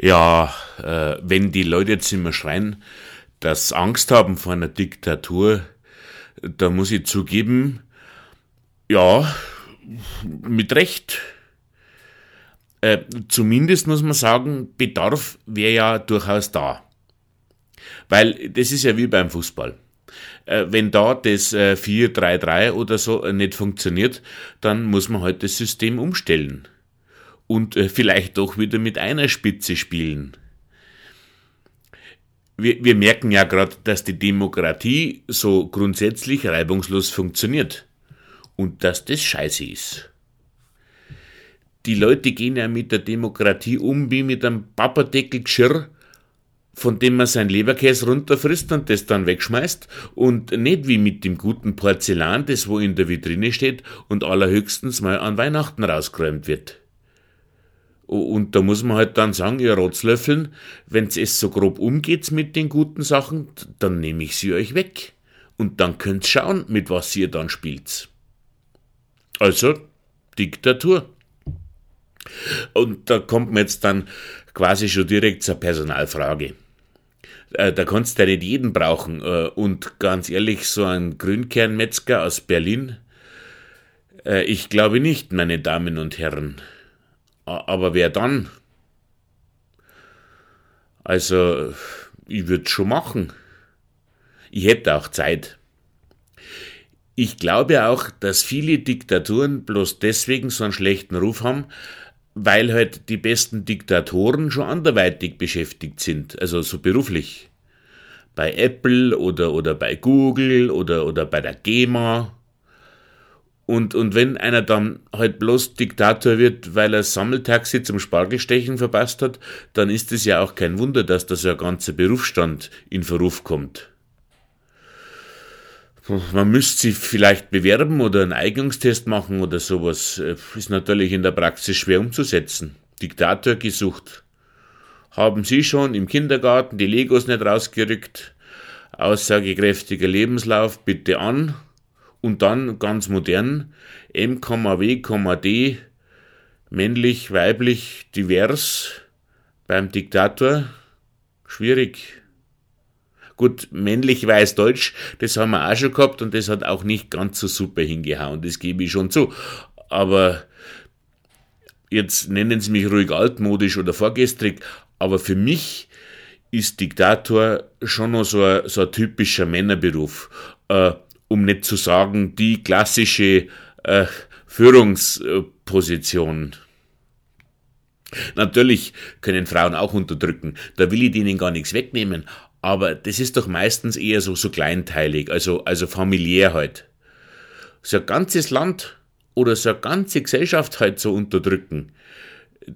Ja, äh, wenn die Leute jetzt immer schreien, dass sie Angst haben vor einer Diktatur, da muss ich zugeben, ja, mit Recht. Äh, zumindest muss man sagen, Bedarf wäre ja durchaus da. Weil das ist ja wie beim Fußball. Äh, wenn da das äh, 4-3-3 oder so äh, nicht funktioniert, dann muss man halt das System umstellen und äh, vielleicht doch wieder mit einer Spitze spielen. Wir, wir merken ja gerade, dass die Demokratie so grundsätzlich reibungslos funktioniert und dass das scheiße ist. Die Leute gehen ja mit der Demokratie um wie mit einem Papadeckelgeschirr, von dem man sein Leberkäse runterfrisst und das dann wegschmeißt und nicht wie mit dem guten Porzellan, das wo in der Vitrine steht und allerhöchstens mal an Weihnachten rausgeräumt wird. Und da muss man halt dann sagen, ihr Rotzlöffeln, wenn's es so grob umgeht mit den guten Sachen, dann nehme ich sie euch weg. Und dann könnt's schauen, mit was ihr dann spielt. Also, Diktatur. Und da kommt man jetzt dann quasi schon direkt zur Personalfrage. Äh, da kannst du ja nicht jeden brauchen. Äh, und ganz ehrlich, so ein Grünkernmetzger aus Berlin, äh, ich glaube nicht, meine Damen und Herren. Aber wer dann? Also, ich würde schon machen. Ich hätte auch Zeit. Ich glaube auch, dass viele Diktaturen bloß deswegen so einen schlechten Ruf haben, weil halt die besten Diktatoren schon anderweitig beschäftigt sind, also so beruflich. Bei Apple oder, oder bei Google oder, oder bei der GEMA und, und wenn einer dann halt bloß Diktator wird, weil er Sammeltaxi zum Spargelstechen verpasst hat, dann ist es ja auch kein Wunder, dass da so ein ganzer Berufsstand in Verruf kommt. Man müsste sich vielleicht bewerben oder einen Eignungstest machen oder sowas. Ist natürlich in der Praxis schwer umzusetzen. Diktator gesucht. Haben Sie schon im Kindergarten die Legos nicht rausgerückt? Aussagekräftiger Lebenslauf bitte an und dann ganz modern M, W, D, männlich, weiblich, divers beim Diktator. Schwierig. Gut, männlich weiß Deutsch, das haben wir auch schon gehabt und das hat auch nicht ganz so super hingehauen, das gebe ich schon zu. Aber jetzt nennen Sie mich ruhig altmodisch oder vorgestrig, aber für mich ist Diktator schon noch so ein, so ein typischer Männerberuf. Äh, um nicht zu sagen die klassische äh, Führungsposition. Natürlich können Frauen auch unterdrücken, da will ich denen gar nichts wegnehmen, aber das ist doch meistens eher so, so kleinteilig, also, also familiär halt. So ein ganzes Land oder so eine ganze Gesellschaft halt zu unterdrücken,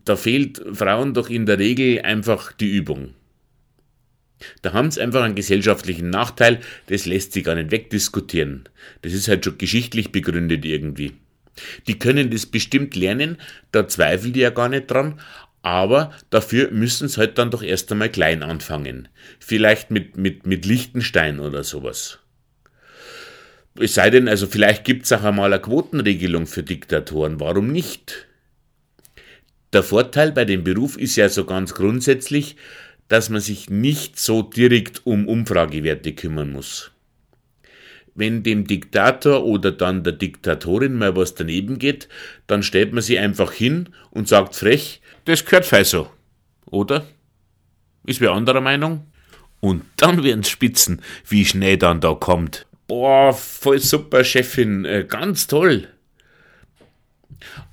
da fehlt Frauen doch in der Regel einfach die Übung. Da haben sie einfach einen gesellschaftlichen Nachteil, das lässt sich gar nicht wegdiskutieren. Das ist halt schon geschichtlich begründet irgendwie. Die können das bestimmt lernen, da zweifle ich ja gar nicht dran, aber dafür müssen sie halt dann doch erst einmal klein anfangen. Vielleicht mit, mit, mit Liechtenstein oder sowas. Es sei denn, also vielleicht gibt's auch einmal eine Quotenregelung für Diktatoren, warum nicht? Der Vorteil bei dem Beruf ist ja so ganz grundsätzlich, dass man sich nicht so direkt um Umfragewerte kümmern muss. Wenn dem Diktator oder dann der Diktatorin mal was daneben geht, dann stellt man sie einfach hin und sagt frech, das gehört fei so. Oder? Ist wer anderer Meinung? Und dann werden's Spitzen, wie schnell dann da kommt. Boah, voll super, Chefin, äh, ganz toll.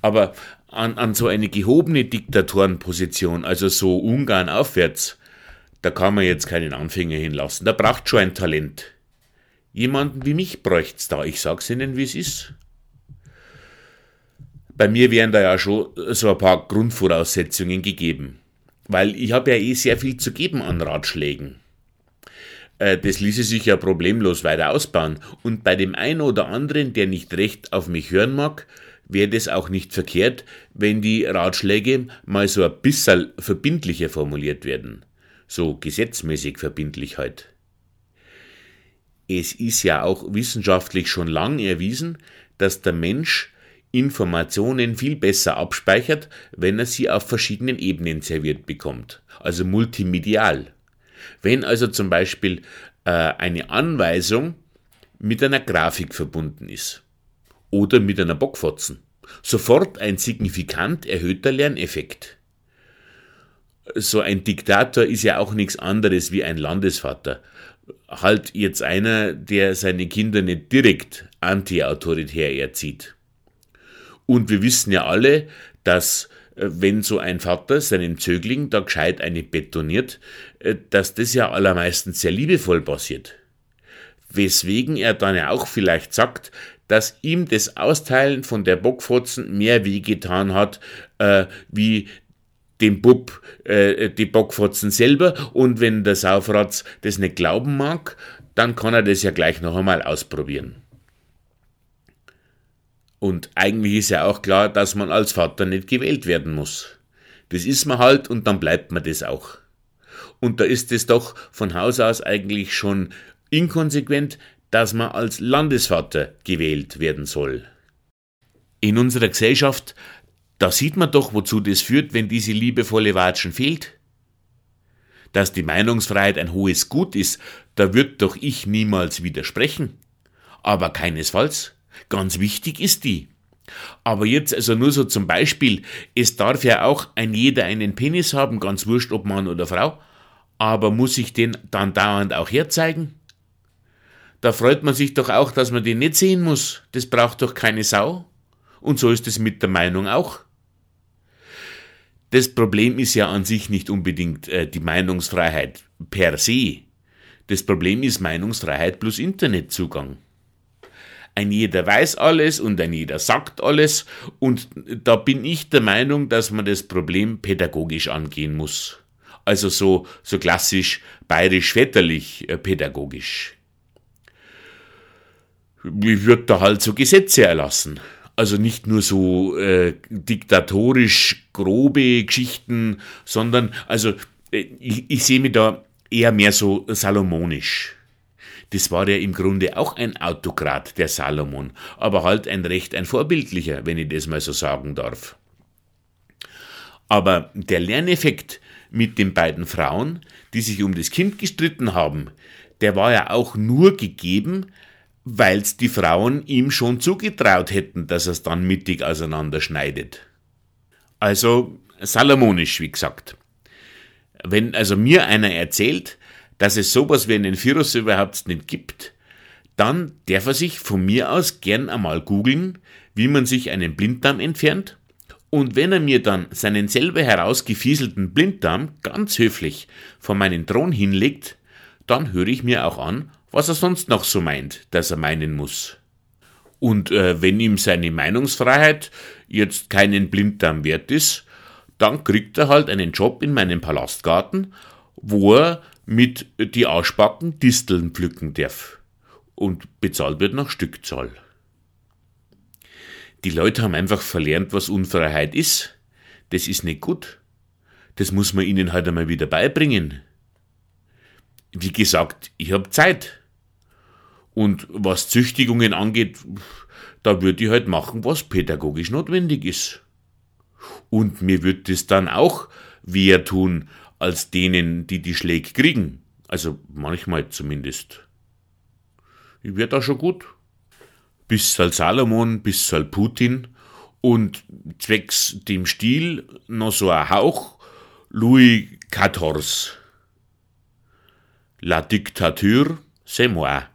Aber an, an so eine gehobene Diktatorenposition, also so Ungarn aufwärts, da kann man jetzt keinen Anfänger hinlassen. Da braucht schon ein Talent. Jemanden wie mich bräucht's da. Ich sag's Ihnen, wie es ist. Bei mir wären da ja schon so ein paar Grundvoraussetzungen gegeben. Weil ich habe ja eh sehr viel zu geben an Ratschlägen. Äh, das ließe sich ja problemlos weiter ausbauen. Und bei dem einen oder anderen, der nicht recht auf mich hören mag, wäre das auch nicht verkehrt, wenn die Ratschläge mal so ein bisschen verbindlicher formuliert werden so gesetzmäßig verbindlich halt. Es ist ja auch wissenschaftlich schon lang erwiesen, dass der Mensch Informationen viel besser abspeichert, wenn er sie auf verschiedenen Ebenen serviert bekommt, also multimedial. Wenn also zum Beispiel äh, eine Anweisung mit einer Grafik verbunden ist oder mit einer Bockfotzen, sofort ein signifikant erhöhter Lerneffekt. So ein Diktator ist ja auch nichts anderes wie ein Landesvater. Halt jetzt einer, der seine Kinder nicht direkt anti-autoritär erzieht. Und wir wissen ja alle, dass äh, wenn so ein Vater seinen Zögling da gescheit eine betoniert, äh, dass das ja allermeistens sehr liebevoll passiert. Weswegen er dann ja auch vielleicht sagt, dass ihm das Austeilen von der Bockfotzen mehr wehgetan hat, äh, wie dem Bub äh, die Bockfotzen selber und wenn der Saufratz das nicht glauben mag, dann kann er das ja gleich noch einmal ausprobieren. Und eigentlich ist ja auch klar, dass man als Vater nicht gewählt werden muss. Das ist man halt und dann bleibt man das auch. Und da ist es doch von Haus aus eigentlich schon inkonsequent, dass man als Landesvater gewählt werden soll. In unserer Gesellschaft, da sieht man doch, wozu das führt, wenn diese liebevolle Watschen fehlt. Dass die Meinungsfreiheit ein hohes Gut ist, da wird doch ich niemals widersprechen. Aber keinesfalls. Ganz wichtig ist die. Aber jetzt also nur so zum Beispiel, es darf ja auch ein jeder einen Penis haben, ganz wurscht ob Mann oder Frau, aber muss ich den dann dauernd auch herzeigen? Da freut man sich doch auch, dass man den nicht sehen muss. Das braucht doch keine Sau. Und so ist es mit der Meinung auch. Das Problem ist ja an sich nicht unbedingt äh, die Meinungsfreiheit per se. Das Problem ist Meinungsfreiheit plus Internetzugang ein jeder weiß alles und ein jeder sagt alles und da bin ich der Meinung, dass man das Problem pädagogisch angehen muss. Also so, so klassisch bayerisch-väterlich äh, pädagogisch. Wie wird da halt so Gesetze erlassen? Also nicht nur so äh, diktatorisch grobe Geschichten, sondern also äh, ich, ich sehe mich da eher mehr so salomonisch. Das war ja im Grunde auch ein Autokrat, der Salomon, aber halt ein recht ein vorbildlicher, wenn ich das mal so sagen darf. Aber der Lerneffekt mit den beiden Frauen, die sich um das Kind gestritten haben, der war ja auch nur gegeben, weil's die Frauen ihm schon zugetraut hätten, dass er's dann mittig auseinanderschneidet. Also salomonisch, wie gesagt. Wenn also mir einer erzählt, dass es sowas wie einen Virus überhaupt nicht gibt, dann darf er sich von mir aus gern einmal googeln, wie man sich einen Blinddarm entfernt. Und wenn er mir dann seinen selber herausgefieselten Blinddarm ganz höflich vor meinen Thron hinlegt, dann höre ich mir auch an, was er sonst noch so meint, dass er meinen muss. Und äh, wenn ihm seine Meinungsfreiheit jetzt keinen Blinddarm wert ist, dann kriegt er halt einen Job in meinem Palastgarten, wo er mit die Ausspacken Disteln pflücken darf. Und bezahlt wird nach Stückzahl. Die Leute haben einfach verlernt, was Unfreiheit ist. Das ist nicht gut. Das muss man ihnen halt einmal wieder beibringen. Wie gesagt, ich hab Zeit. Und was Züchtigungen angeht, da würde ich halt machen, was pädagogisch notwendig ist. Und mir wird es dann auch wehr tun, als denen, die die Schläge kriegen. Also manchmal zumindest. Ich werde da schon gut. Bis halt Salomon, bis halt Putin und zwecks dem Stil noch so ein Hauch Louis XIV. La dictature, c'est moi.